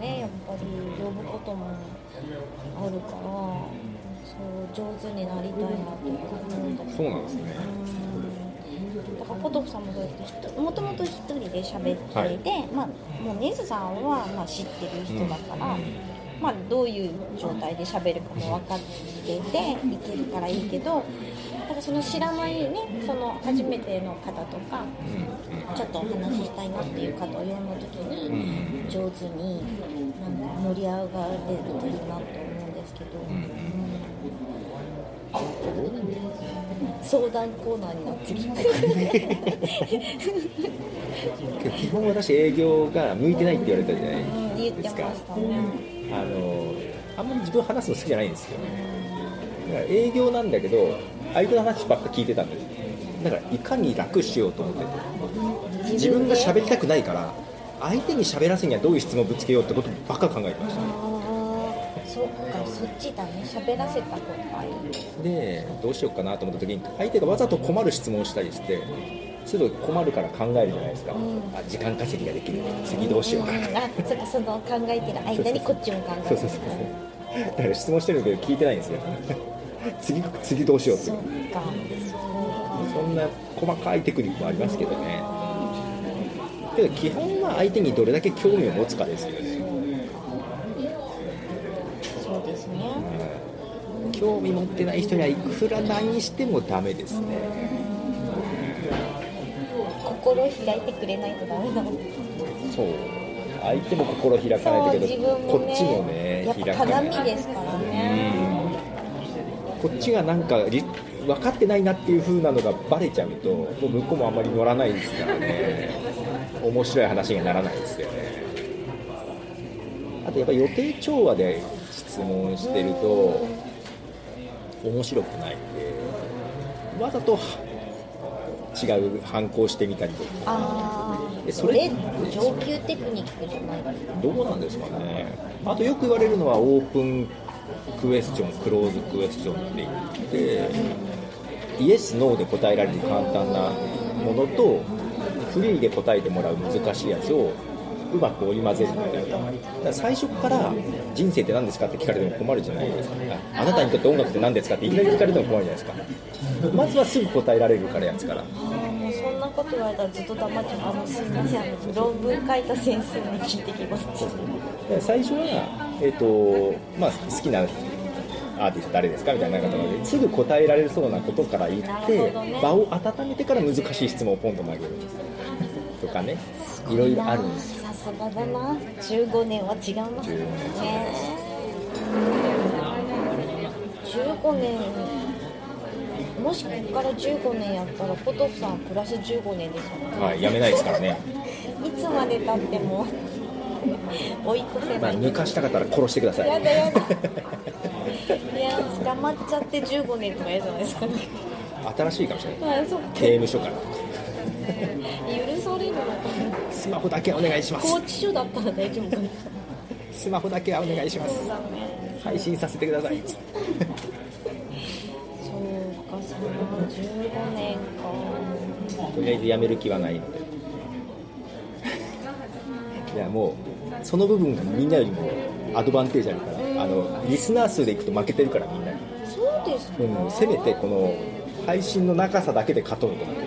ねやっぱり呼ぶこともあるからそう上手になりたいなという感じでそうなんですね、ポトフさんもそうやってもともと一人で喋っていて、まあもうネズさんはまあ知ってる人だから、まあ、どういう状態で喋るかも分かっていていけるからいいけどだからその知らないねその初めての方とかちょっとお話ししたいなっていう方を読む時に上手になんか盛り上がれるといいなと思うんですけど、うん相談コーナーになってき 基本私営業が向いてないって言われたじゃないですか。ね。あのあんまり自分話すの好きじゃないんですよだから営業なんだけど相手の話ばっか聞いてたんです。だからいかに楽しようと思ってて。自分が喋りたくないから相手に喋らせにはどういう質問をぶつけようってことばっか考えてましたああ、そっか、そっちだね。喋らせた方がいい。でどうしようかなと思った時に相手がわざと困る質問をしたりしてすぐ困るから考えるじゃないですか、あ時間稼ぎができる。次どうしようか。なあ、そっか、その考えてる間にこっちも考えてる。そうそうそうそう。だから質問してるけど聞いてないんですよ。次次どうしようって。そっか、そんな細かいテクニックもありますけどね。けど基本は相手にどれだけ興味を持つかですよね興味持ってない人にはいくら何してもダメですね。心を開いてくれないとダメなの。そう。相手も心開かないといけど、ねこっちもねやっぱ開かない。鏡ですからね。こっちがなんかり分かってないなっていう風なのがバレちゃうともう向こうもあんまり乗らないですからね。面白い話にはならないですよね。あとやっぱ予定調和で質問してると面白くないんでわざと違う反抗してみたりとか。ああ、えそれ上級テクニックじゃないですか？どうなんですかね。あとよく言われるのはオープンクエスチョンクローズクエスチョンって言ってイエス・ノーで答えられる簡単なものとフリーで答えてもらう難しいやつをうまく織り交ぜるみたいなだから最初から人生って何ですかって聞かれても困るじゃないですか。ああなたにとって音楽って何ですかっていきなり聞かれても困るじゃないですか。まずはすぐ答えられるからやつから。もうそんなこと言われたらずっと黙っちゃう。あの、すみません、論文書いた先生に聞いてきます。で最初は、えーとまあ、好きなアーティスト誰ですかみたいな方ですぐ答えられるそうなことから言なって、場を温めてから難しい質問をポンと投げるとかねいろいろあるんですよ。さすがだな。15年は違うな。15年。ね15年。もしここから15年やったらポトフさんプラス15年ですよね。はい、やめないですからね、いつまでたっても。追い越せまあ、ない、抜かしたかったら殺してください。やだやだ。いや捕まっちゃって15年とか嫌じゃないですかね。新しいかもしれない。刑務所から許されるのかなスマホだけお願いします拘置所だったら大丈夫スマホだけはお願いしますね配信させてくださいそうかその15年かとりあえずやめる気はないのでいやもうその部分がみんなよりもアドバンテージあるからあのリスナー数でいくと負けてるからみんなにそうですか、うん、せめてこの配信の長さだけで勝とうと思って